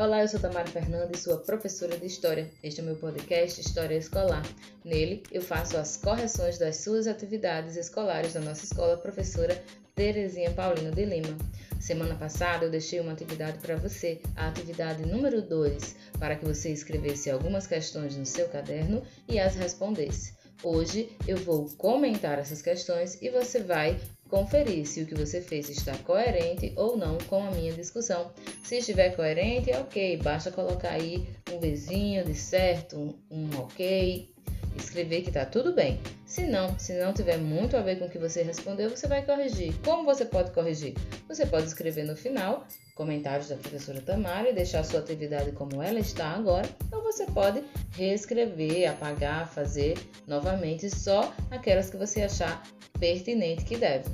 Olá, eu sou Tamara Fernandes, sua professora de História. Este é o meu podcast História Escolar. Nele, eu faço as correções das suas atividades escolares da nossa escola professora Terezinha Paulino de Lima. Semana passada eu deixei uma atividade para você, a atividade número 2, para que você escrevesse algumas questões no seu caderno e as respondesse. Hoje eu vou comentar essas questões e você vai conferir se o que você fez está coerente ou não com a minha discussão. Se estiver coerente, é ok, basta colocar aí um vizinho de certo, um, um ok, escrever que está tudo bem. Se não, se não tiver muito a ver com o que você respondeu, você vai corrigir. Como você pode corrigir? Você pode escrever no final comentários da professora Tamara e deixar sua atividade como ela está agora, ou você pode reescrever, apagar, fazer novamente só aquelas que você achar pertinente que deve.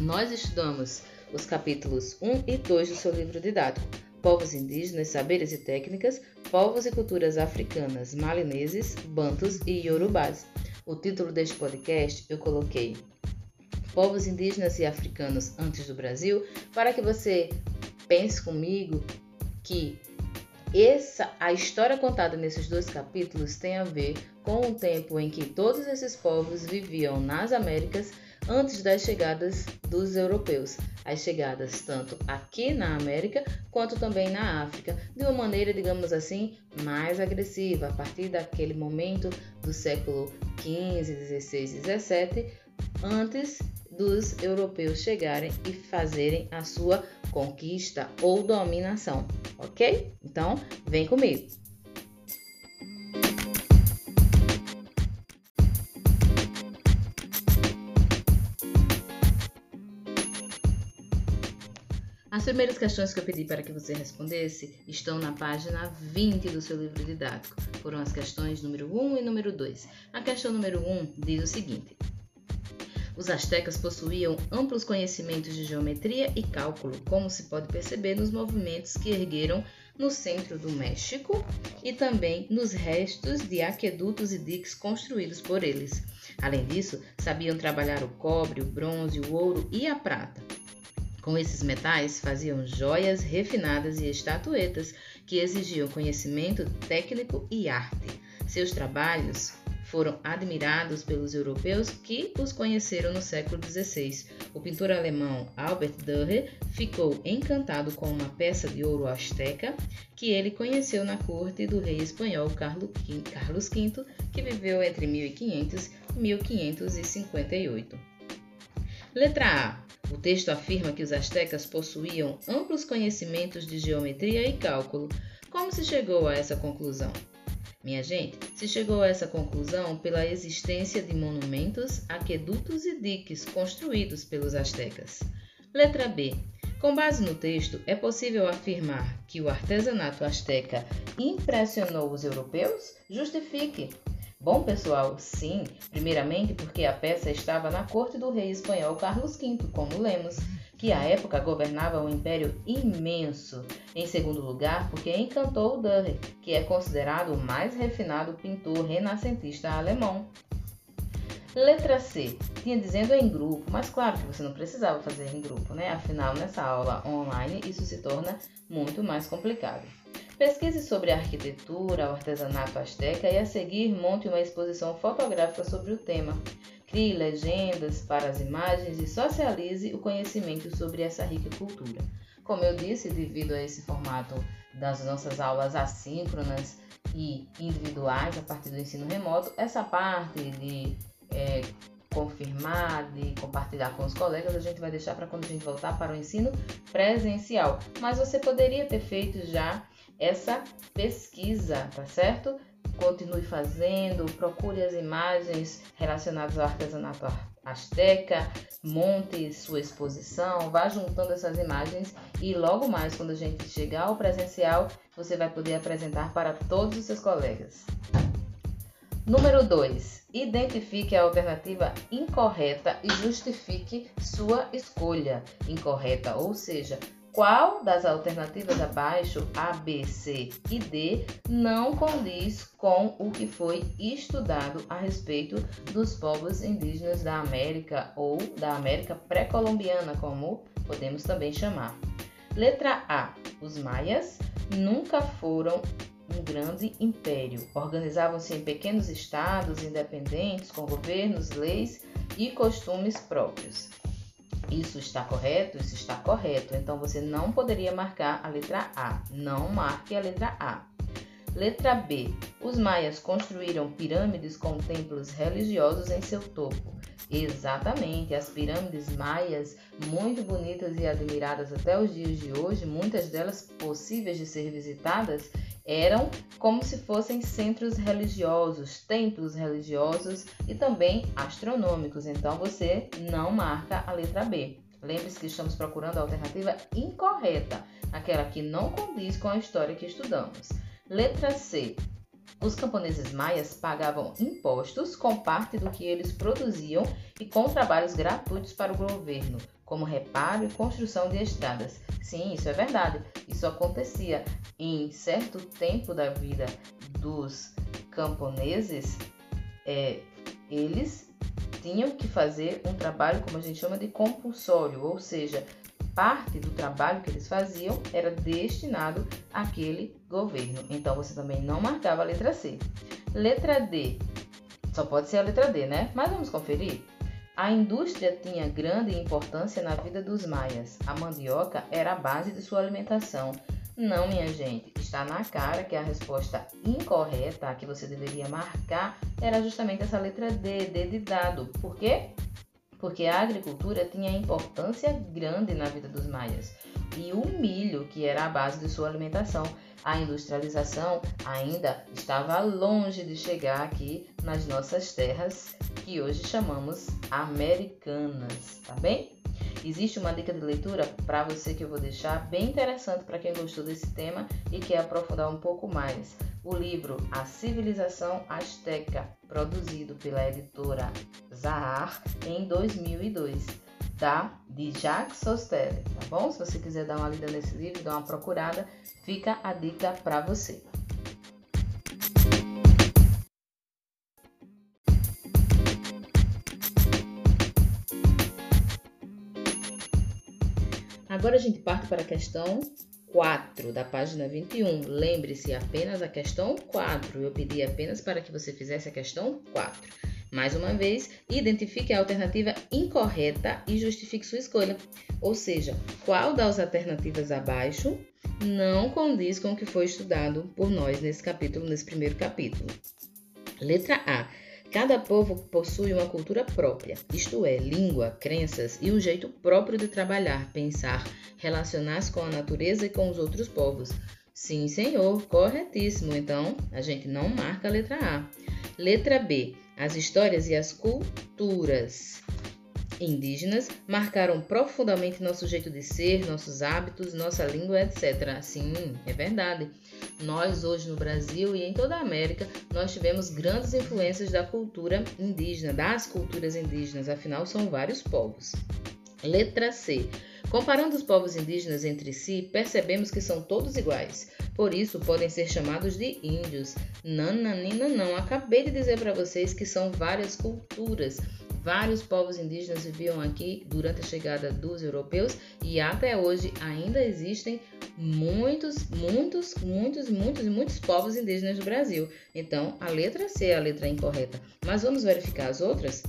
Nós estudamos os capítulos 1 e 2 do seu livro didático. Povos indígenas, saberes e técnicas, povos e culturas africanas, malineses, bantos e yorubás. O título deste podcast eu coloquei Povos indígenas e africanos antes do Brasil, para que você pense comigo que essa, a história contada nesses dois capítulos tem a ver com o tempo em que todos esses povos viviam nas Américas antes das chegadas dos europeus. As chegadas tanto aqui na América quanto também na África, de uma maneira, digamos assim, mais agressiva, a partir daquele momento do século 15, 16 e 17, antes dos europeus chegarem e fazerem a sua conquista ou dominação, ok? Então, vem comigo. As primeiras questões que eu pedi para que você respondesse estão na página 20 do seu livro didático. Foram as questões número 1 e número 2. A questão número 1 diz o seguinte: os astecas possuíam amplos conhecimentos de geometria e cálculo, como se pode perceber nos movimentos que ergueram no centro do México e também nos restos de aquedutos e diques construídos por eles. Além disso, sabiam trabalhar o cobre, o bronze, o ouro e a prata. Com esses metais, faziam joias refinadas e estatuetas que exigiam conhecimento técnico e arte. Seus trabalhos foram admirados pelos europeus que os conheceram no século XVI. O pintor alemão Albert Dürer ficou encantado com uma peça de ouro asteca que ele conheceu na corte do rei espanhol Carlos V, que viveu entre 1500 e 1558. Letra A. O texto afirma que os astecas possuíam amplos conhecimentos de geometria e cálculo. Como se chegou a essa conclusão? Minha gente, se chegou a essa conclusão pela existência de monumentos, aquedutos e diques construídos pelos astecas. Letra B. Com base no texto, é possível afirmar que o artesanato asteca impressionou os europeus? Justifique. Bom, pessoal, sim. Primeiramente porque a peça estava na corte do rei espanhol Carlos V, como lemos que à época governava um império imenso. Em segundo lugar, porque encantou Dürer, que é considerado o mais refinado pintor renascentista alemão. Letra C. Tinha dizendo em grupo, mas claro que você não precisava fazer em grupo, né? Afinal, nessa aula online isso se torna muito mais complicado. Pesquise sobre a arquitetura, o artesanato asteca e a seguir monte uma exposição fotográfica sobre o tema. Crie legendas para as imagens e socialize o conhecimento sobre essa rica cultura. Como eu disse, devido a esse formato das nossas aulas assíncronas e individuais a partir do ensino remoto, essa parte de é, confirmar, de compartilhar com os colegas, a gente vai deixar para quando a gente voltar para o ensino presencial. Mas você poderia ter feito já essa pesquisa, tá certo? continue fazendo, procure as imagens relacionadas ao artesanato asteca, monte sua exposição, vá juntando essas imagens e logo mais, quando a gente chegar ao presencial, você vai poder apresentar para todos os seus colegas. Número 2. Identifique a alternativa incorreta e justifique sua escolha incorreta, ou seja, qual das alternativas abaixo, A, B, C e D, não condiz com o que foi estudado a respeito dos povos indígenas da América ou da América pré-colombiana, como podemos também chamar. Letra A. Os maias nunca foram um grande império. Organizavam-se em pequenos estados independentes, com governos, leis e costumes próprios. Isso está correto? Isso está correto. Então você não poderia marcar a letra A. Não marque a letra A. Letra B. Os maias construíram pirâmides com templos religiosos em seu topo. Exatamente, as pirâmides maias, muito bonitas e admiradas até os dias de hoje, muitas delas possíveis de ser visitadas, eram como se fossem centros religiosos, templos religiosos e também astronômicos. Então você não marca a letra B. Lembre-se que estamos procurando a alternativa incorreta, aquela que não condiz com a história que estudamos. Letra C. Os camponeses maias pagavam impostos com parte do que eles produziam e com trabalhos gratuitos para o governo, como reparo e construção de estradas. Sim, isso é verdade. Isso acontecia em certo tempo da vida dos camponeses. É, eles tinham que fazer um trabalho, como a gente chama de compulsório, ou seja, parte do trabalho que eles faziam era destinado àquele governo. Então você também não marcava a letra C. Letra D. Só pode ser a letra D, né? Mas vamos conferir. A indústria tinha grande importância na vida dos maias. A mandioca era a base de sua alimentação. Não, minha gente, está na cara que a resposta incorreta, a que você deveria marcar, era justamente essa letra D, D de dado. Por quê? porque a agricultura tinha importância grande na vida dos maias. E o milho, que era a base de sua alimentação, a industrialização ainda estava longe de chegar aqui nas nossas terras, que hoje chamamos americanas, tá bem? Existe uma dica de leitura para você que eu vou deixar bem interessante para quem gostou desse tema e quer aprofundar um pouco mais o livro A Civilização Azteca, produzido pela editora Zahar em 2002, da de Jacques Sostel, tá bom? Se você quiser dar uma lida nesse livro, dar uma procurada, fica a dica para você. Agora a gente parte para a questão 4 da página 21. Lembre-se apenas a questão 4. Eu pedi apenas para que você fizesse a questão 4. Mais uma vez, identifique a alternativa incorreta e justifique sua escolha. Ou seja, qual das alternativas abaixo não condiz com o que foi estudado por nós nesse capítulo, nesse primeiro capítulo. Letra A. Cada povo possui uma cultura própria, isto é, língua, crenças e um jeito próprio de trabalhar, pensar, relacionar-se com a natureza e com os outros povos. Sim, senhor, corretíssimo. Então, a gente não marca a letra A. Letra B. As histórias e as culturas indígenas marcaram profundamente nosso jeito de ser, nossos hábitos, nossa língua, etc. Sim, é verdade. Nós hoje no Brasil e em toda a América, nós tivemos grandes influências da cultura indígena, das culturas indígenas, afinal são vários povos. Letra C. Comparando os povos indígenas entre si, percebemos que são todos iguais. Por isso, podem ser chamados de índios. Nananina não. Acabei de dizer para vocês que são várias culturas. Vários povos indígenas viviam aqui durante a chegada dos europeus e até hoje ainda existem muitos, muitos, muitos, muitos, muitos povos indígenas no Brasil. Então, a letra C é a letra incorreta. Mas vamos verificar as outras?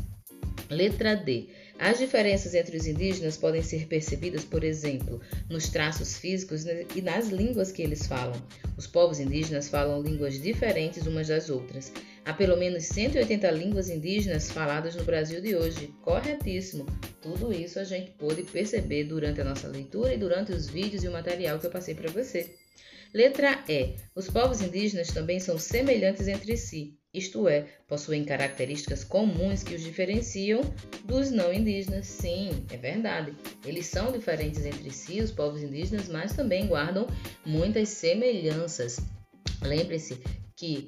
Letra D. As diferenças entre os indígenas podem ser percebidas, por exemplo, nos traços físicos e nas línguas que eles falam. Os povos indígenas falam línguas diferentes umas das outras. Há pelo menos 180 línguas indígenas faladas no Brasil de hoje. Corretíssimo! Tudo isso a gente pôde perceber durante a nossa leitura e durante os vídeos e o material que eu passei para você. Letra E. Os povos indígenas também são semelhantes entre si isto é, possuem características comuns que os diferenciam dos não indígenas. Sim, é verdade. Eles são diferentes entre si, os povos indígenas, mas também guardam muitas semelhanças. Lembre-se que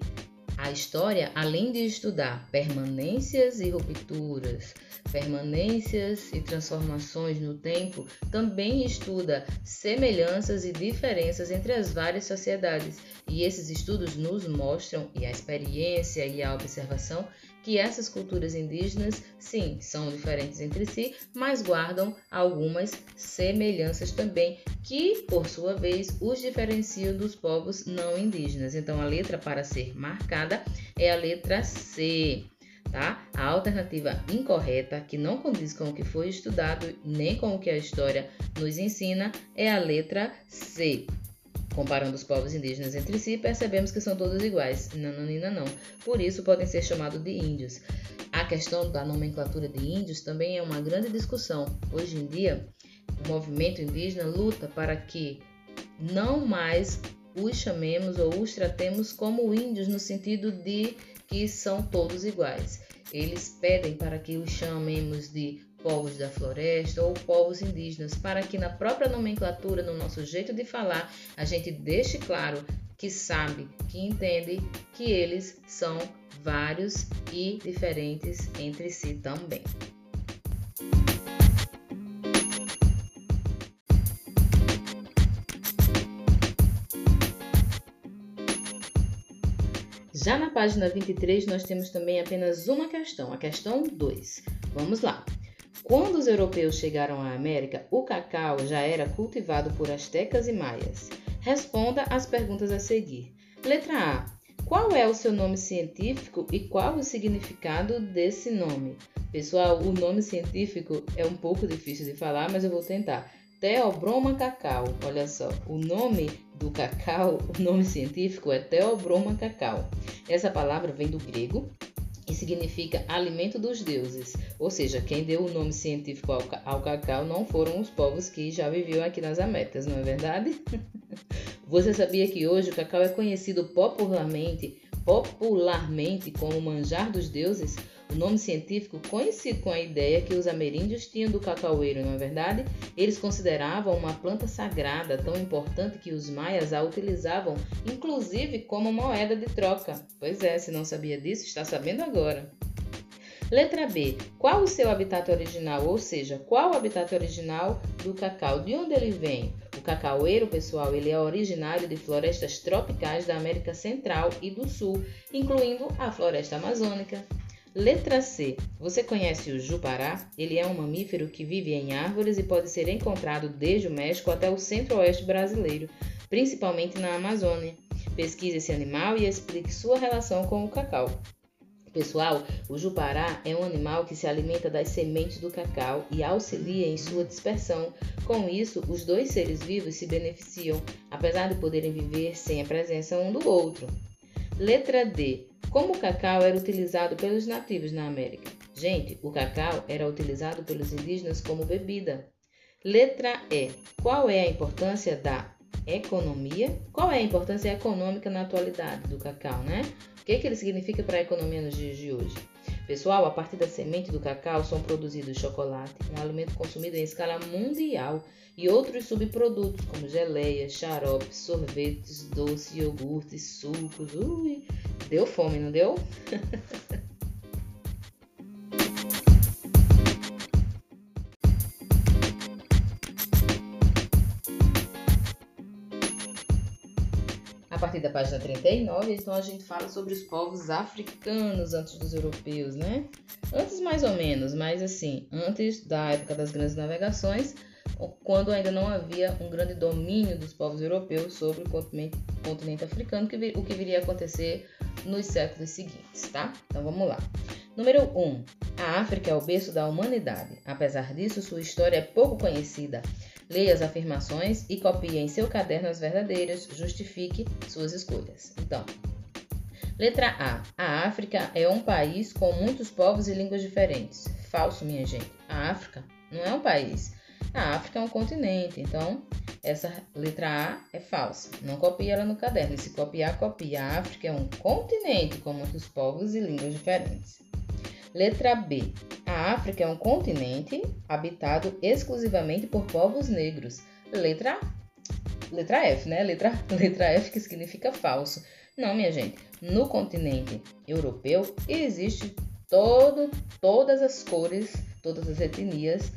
a história, além de estudar permanências e rupturas, permanências e transformações no tempo, também estuda semelhanças e diferenças entre as várias sociedades. E esses estudos nos mostram, e a experiência e a observação, que essas culturas indígenas, sim, são diferentes entre si, mas guardam algumas semelhanças também, que, por sua vez, os diferenciam dos povos não indígenas. Então, a letra para ser marcada é a letra C. Tá? A alternativa incorreta, que não condiz com o que foi estudado nem com o que a história nos ensina, é a letra C. Comparando os povos indígenas entre si, percebemos que são todos iguais. Nananina não. Por isso podem ser chamados de índios. A questão da nomenclatura de índios também é uma grande discussão. Hoje em dia, o movimento indígena luta para que não mais os chamemos ou os tratemos como índios no sentido de que são todos iguais. Eles pedem para que os chamemos de povos da floresta ou povos indígenas, para que na própria nomenclatura, no nosso jeito de falar, a gente deixe claro que sabe, que entende que eles são vários e diferentes entre si também. Já na página 23, nós temos também apenas uma questão, a questão 2. Vamos lá. Quando os europeus chegaram à América, o cacau já era cultivado por astecas e maias. Responda às perguntas a seguir. Letra A. Qual é o seu nome científico e qual o significado desse nome? Pessoal, o nome científico é um pouco difícil de falar, mas eu vou tentar. Theobroma cacau. Olha só, o nome do cacau, o nome científico é Theobroma cacau. Essa palavra vem do grego e significa alimento dos deuses. Ou seja, quem deu o nome científico ao, ao cacau não foram os povos que já viviam aqui nas Américas, não é verdade? Você sabia que hoje o cacau é conhecido popularmente, popularmente como manjar dos deuses? O nome científico coincide com a ideia que os ameríndios tinham do cacaueiro, não é verdade? Eles consideravam uma planta sagrada tão importante que os maias a utilizavam, inclusive como moeda de troca. Pois é, se não sabia disso, está sabendo agora. Letra B. Qual o seu habitat original? Ou seja, qual o habitat original do cacau? De onde ele vem? O cacaueiro, pessoal, ele é originário de florestas tropicais da América Central e do Sul, incluindo a floresta amazônica. Letra C. Você conhece o jupará? Ele é um mamífero que vive em árvores e pode ser encontrado desde o México até o centro-oeste brasileiro, principalmente na Amazônia. Pesquise esse animal e explique sua relação com o cacau. Pessoal, o jupará é um animal que se alimenta das sementes do cacau e auxilia em sua dispersão. Com isso, os dois seres vivos se beneficiam, apesar de poderem viver sem a presença um do outro. Letra D. Como o cacau era utilizado pelos nativos na América? Gente, o cacau era utilizado pelos indígenas como bebida. Letra E. Qual é a importância da economia? Qual é a importância econômica na atualidade do cacau, né? O que, que ele significa para a economia nos dias de hoje? Pessoal, a partir da semente do cacau são produzidos chocolate, um alimento consumido em escala mundial, e outros subprodutos como geleias, xaropes, sorvetes, doces, iogurtes, sucos. Ui, deu fome, não deu? A partir da página 39, então a gente fala sobre os povos africanos antes dos europeus, né? Antes mais ou menos, mas assim, antes da época das grandes navegações, quando ainda não havia um grande domínio dos povos europeus sobre o continente, continente africano, que, o que viria a acontecer nos séculos seguintes, tá? Então vamos lá. Número 1. Um, a África é o berço da humanidade. Apesar disso, sua história é pouco conhecida. Leia as afirmações e copie em seu caderno as verdadeiras, justifique suas escolhas. Então, letra A. A África é um país com muitos povos e línguas diferentes. Falso, minha gente. A África não é um país. A África é um continente, então essa letra A é falsa. Não copie ela no caderno. E se copiar, copia. A África é um continente com muitos povos e línguas diferentes. Letra B. A África é um continente habitado exclusivamente por povos negros. Letra Letra F, né? Letra, letra F que significa falso. Não, minha gente. No continente europeu existe todo, todas as cores, todas as etnias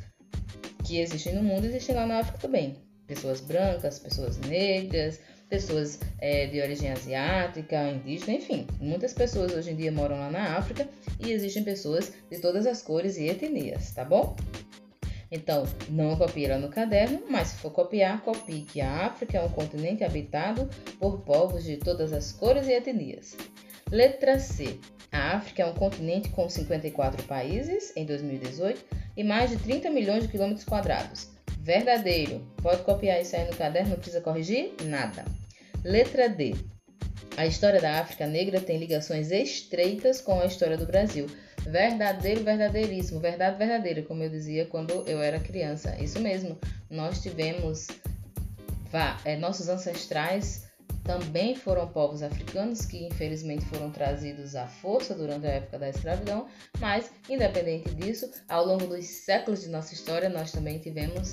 que existem no mundo existem lá na África também. pessoas brancas, pessoas negras, pessoas é, de origem asiática, indígena, enfim. Muitas pessoas hoje em dia moram lá na África e existem pessoas de todas as cores e etnias, tá bom? Então, não copie ela no caderno, mas se for copiar, copie que a África é um continente habitado por povos de todas as cores e etnias. Letra C. A África é um continente com 54 países em 2018 e mais de 30 milhões de quilômetros quadrados. Verdadeiro. Pode copiar isso aí no caderno, não precisa corrigir nada. Letra D. A história da África Negra tem ligações estreitas com a história do Brasil. Verdadeiro, verdadeiríssimo, verdade verdadeira, como eu dizia quando eu era criança. Isso mesmo. Nós tivemos vá, é, nossos ancestrais também foram povos africanos que infelizmente foram trazidos à força durante a época da escravidão, mas independente disso, ao longo dos séculos de nossa história, nós também tivemos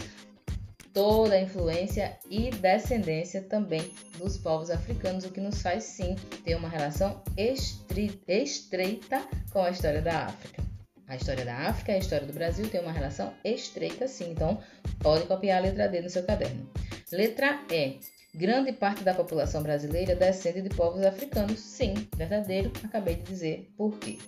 toda a influência e descendência também dos povos africanos, o que nos faz sim ter uma relação estreita com a história da África. A história da África e a história do Brasil tem uma relação estreita sim, então pode copiar a letra D no seu caderno. Letra E. Grande parte da população brasileira descende de povos africanos. Sim, verdadeiro, acabei de dizer por quê.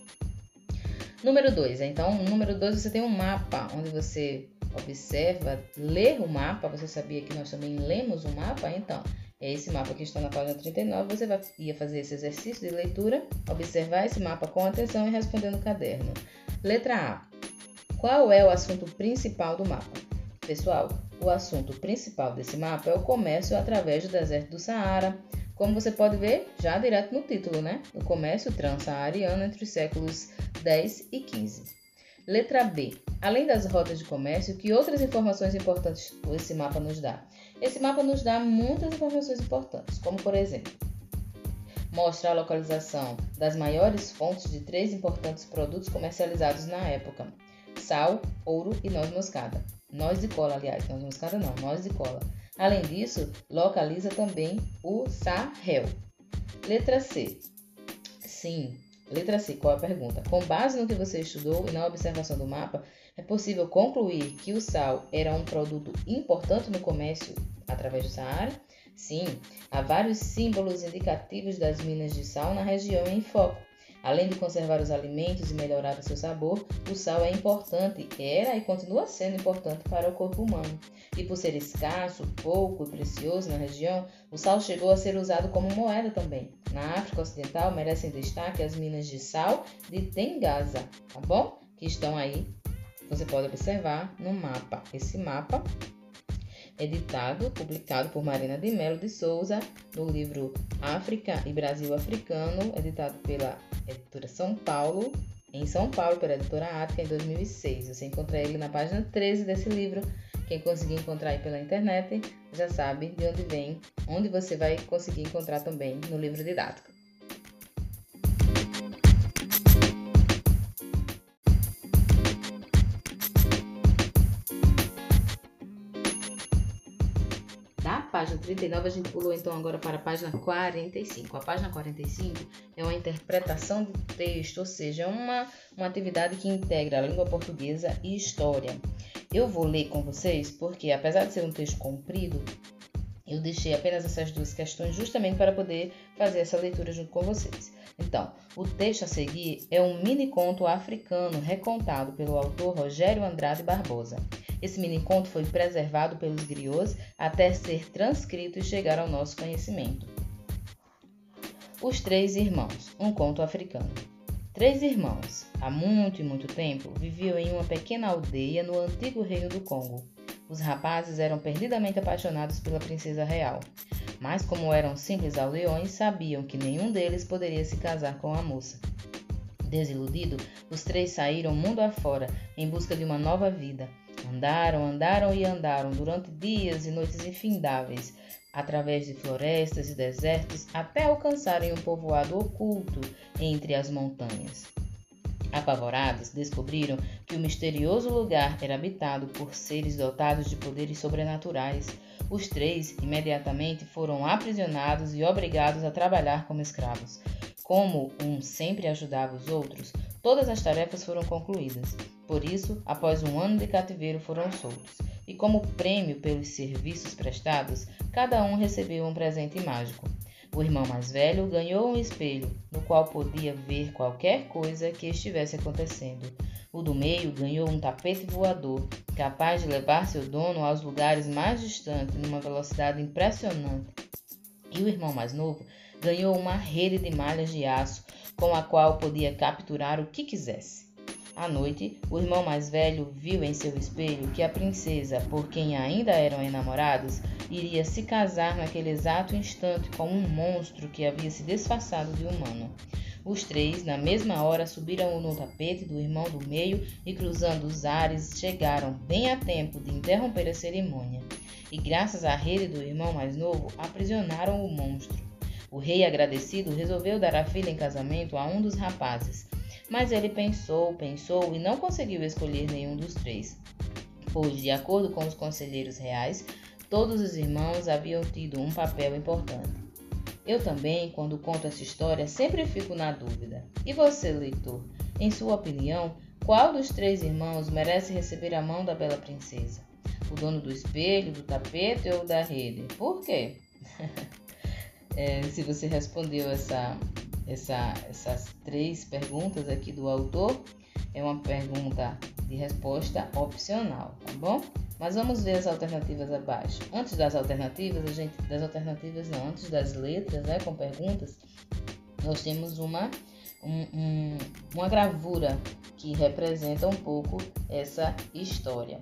Número 2. Então, número 2 você tem um mapa onde você observa, lê o mapa. Você sabia que nós também lemos o mapa? Então, é esse mapa que está na página 39. Você vai ia fazer esse exercício de leitura, observar esse mapa com atenção e responder no caderno. Letra A. Qual é o assunto principal do mapa? Pessoal, o assunto principal desse mapa é o comércio através do deserto do Saara, como você pode ver já direto no título, né? O comércio transsaariano entre os séculos 10 e 15. Letra B. Além das rotas de comércio, que outras informações importantes esse mapa nos dá? Esse mapa nos dá muitas informações importantes, como por exemplo, mostra a localização das maiores fontes de três importantes produtos comercializados na época: sal, ouro e noz moscada. Noz de cola, aliás, noz moscada não, noz de cola. Além disso, localiza também o Sahel. Letra C. Sim, letra C, qual é a pergunta? Com base no que você estudou e na observação do mapa, é possível concluir que o sal era um produto importante no comércio através do Saara? Sim, há vários símbolos indicativos das minas de sal na região em foco. Além de conservar os alimentos e melhorar o seu sabor, o sal é importante, era e continua sendo importante para o corpo humano. E por ser escasso, pouco e precioso na região, o sal chegou a ser usado como moeda também. Na África Ocidental merecem destaque as minas de sal de Tengasa, tá bom? Que estão aí, você pode observar no mapa. Esse mapa editado, publicado por Marina de Melo de Souza, no livro África e Brasil Africano, editado pela editora São Paulo, em São Paulo, pela editora Ática, em 2006. Você encontra ele na página 13 desse livro. Quem conseguir encontrar aí pela internet já sabe de onde vem, onde você vai conseguir encontrar também no livro didático. Página 39, a gente pulou então agora para a página 45. A página 45 é uma interpretação de texto, ou seja, é uma, uma atividade que integra a língua portuguesa e história. Eu vou ler com vocês porque, apesar de ser um texto comprido, eu deixei apenas essas duas questões justamente para poder fazer essa leitura junto com vocês. Então, o texto a seguir é um mini conto africano recontado pelo autor Rogério Andrade Barbosa. Esse mini conto foi preservado pelos griots até ser transcrito e chegar ao nosso conhecimento. Os Três Irmãos, um conto africano. Três irmãos, há muito e muito tempo, viviam em uma pequena aldeia no antigo reino do Congo. Os rapazes eram perdidamente apaixonados pela princesa real, mas como eram simples aldeões, sabiam que nenhum deles poderia se casar com a moça. Desiludido, os três saíram mundo afora em busca de uma nova vida. Andaram, andaram e andaram durante dias e noites infindáveis, através de florestas e desertos, até alcançarem um povoado oculto entre as montanhas. Apavorados, descobriram que o misterioso lugar era habitado por seres dotados de poderes sobrenaturais. Os três imediatamente foram aprisionados e obrigados a trabalhar como escravos. Como um sempre ajudava os outros, todas as tarefas foram concluídas. Por isso, após um ano de cativeiro, foram soltos. E como prêmio pelos serviços prestados, cada um recebeu um presente mágico. O irmão mais velho ganhou um espelho, no qual podia ver qualquer coisa que estivesse acontecendo. O do meio ganhou um tapete voador, capaz de levar seu dono aos lugares mais distantes numa velocidade impressionante. E o irmão mais novo ganhou uma rede de malhas de aço com a qual podia capturar o que quisesse. À noite, o irmão mais velho viu em seu espelho que a princesa, por quem ainda eram enamorados, iria se casar naquele exato instante com um monstro que havia se disfarçado de humano. Os três, na mesma hora, subiram no tapete do irmão do meio e, cruzando os ares, chegaram bem a tempo de interromper a cerimônia. E, graças à rede do irmão mais novo, aprisionaram o monstro. O rei, agradecido, resolveu dar a filha em casamento a um dos rapazes. Mas ele pensou, pensou e não conseguiu escolher nenhum dos três, pois, de acordo com os conselheiros reais, todos os irmãos haviam tido um papel importante. Eu também, quando conto essa história, sempre fico na dúvida. E você, leitor? Em sua opinião, qual dos três irmãos merece receber a mão da bela princesa? O dono do espelho, do tapete ou da rede? Por quê? é, se você respondeu essa, essa, essas três perguntas aqui do autor, é uma pergunta de resposta opcional, tá bom? Mas vamos ver as alternativas abaixo. Antes das alternativas, a gente das alternativas não, antes das letras, né, com perguntas, nós temos uma um, um, uma gravura que representa um pouco essa história.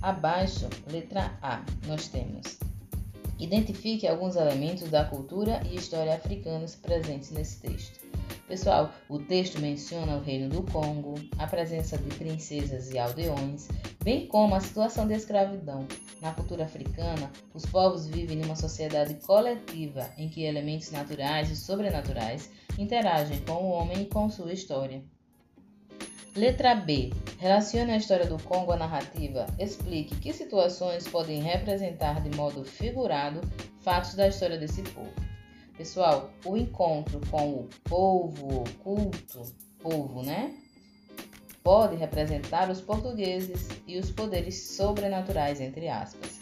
Abaixo, letra A, nós temos Identifique alguns elementos da cultura e história africanas presentes nesse texto. Pessoal, o texto menciona o reino do Congo, a presença de princesas e aldeões, bem como a situação de escravidão. Na cultura africana, os povos vivem numa sociedade coletiva em que elementos naturais e sobrenaturais interagem com o homem e com sua história. Letra B. Relacione a história do Congo à narrativa. Explique que situações podem representar de modo figurado fatos da história desse povo. Pessoal, o encontro com o povo oculto, povo, né? Pode representar os portugueses e os poderes sobrenaturais, entre aspas.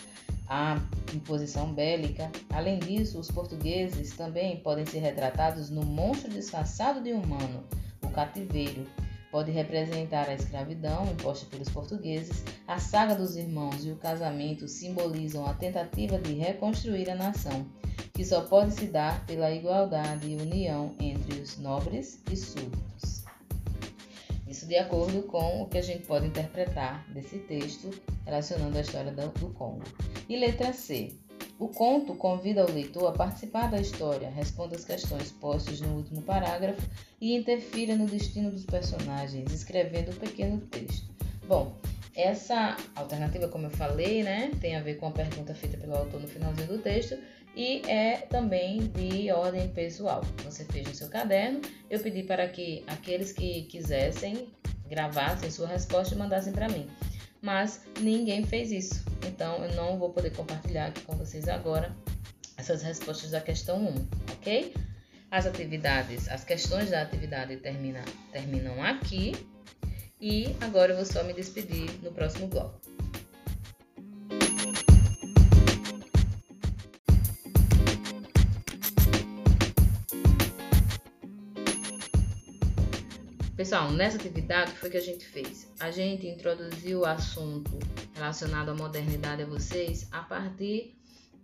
A imposição bélica. Além disso, os portugueses também podem ser retratados no monstro disfarçado de humano, o cativeiro, pode representar a escravidão imposta pelos portugueses, a saga dos irmãos e o casamento simbolizam a tentativa de reconstruir a nação, que só pode se dar pela igualdade e união entre os nobres e súditos. Isso de acordo com o que a gente pode interpretar desse texto relacionando a história do Congo. E letra C. O conto convida o leitor a participar da história, responda as questões postas no último parágrafo e interfira no destino dos personagens, escrevendo um pequeno texto. Bom, essa alternativa, como eu falei, né, tem a ver com a pergunta feita pelo autor no finalzinho do texto e é também de ordem pessoal. Você fez no seu caderno, eu pedi para que aqueles que quisessem gravassem sua resposta e mandassem para mim mas ninguém fez isso. Então eu não vou poder compartilhar aqui com vocês agora essas respostas da questão 1, ok? As atividades, as questões da atividade termina, terminam aqui e agora eu vou só me despedir no próximo bloco. Pessoal, nessa atividade foi que a gente fez. A gente introduziu o assunto relacionado à modernidade a vocês a partir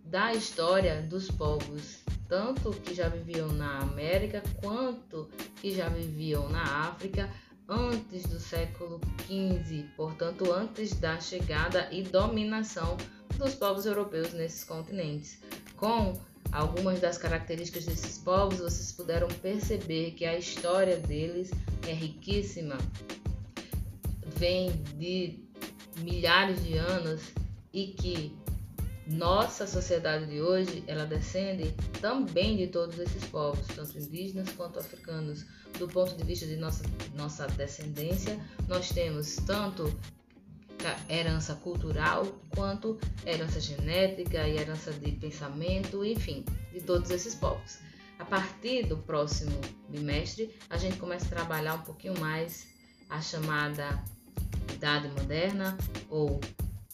da história dos povos, tanto que já viviam na América quanto que já viviam na África antes do século XV, portanto, antes da chegada e dominação dos povos europeus nesses continentes, com algumas das características desses povos, vocês puderam perceber que a história deles é riquíssima, vem de milhares de anos e que nossa sociedade de hoje ela descende também de todos esses povos, tanto indígenas quanto africanos. Do ponto de vista de nossa, nossa descendência, nós temos tanto herança cultural, quanto herança genética e herança de pensamento, enfim, de todos esses povos. partir do próximo bimestre, a gente começa a trabalhar um pouquinho mais a chamada Idade Moderna ou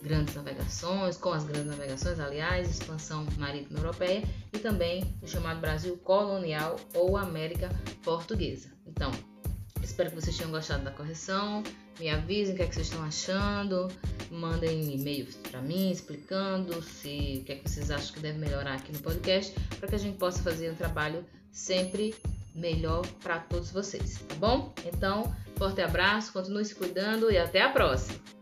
grandes navegações, com as grandes navegações, aliás, expansão marítima europeia e também o chamado Brasil colonial ou América portuguesa. Então, espero que vocês tenham gostado da correção. Me avisem o que, é que vocês estão achando. Mandem e-mails para mim explicando se o que é que vocês acham que deve melhorar aqui no podcast para que a gente possa fazer um trabalho sempre melhor para todos vocês, tá bom? Então, forte abraço, continue se cuidando e até a próxima!